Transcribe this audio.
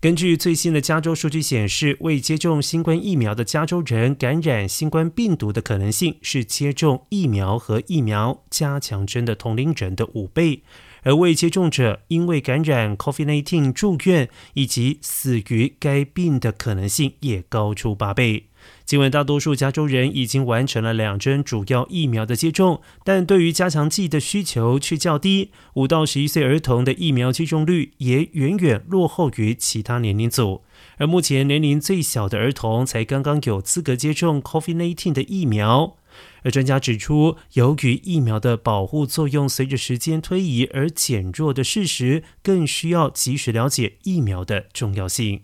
根据最新的加州数据显示，未接种新冠疫苗的加州人感染新冠病毒的可能性是接种疫苗和疫苗加强针的同龄人的五倍，而未接种者因为感染 COVID-19 住院以及死于该病的可能性也高出八倍。尽管大多数加州人已经完成了两针主要疫苗的接种，但对于加强剂的需求却较低。五到十一岁儿童的疫苗接种率也远远落后于其他年龄组，而目前年龄最小的儿童才刚刚有资格接种 COVID-19 的疫苗。而专家指出，由于疫苗的保护作用随着时间推移而减弱的事实，更需要及时了解疫苗的重要性。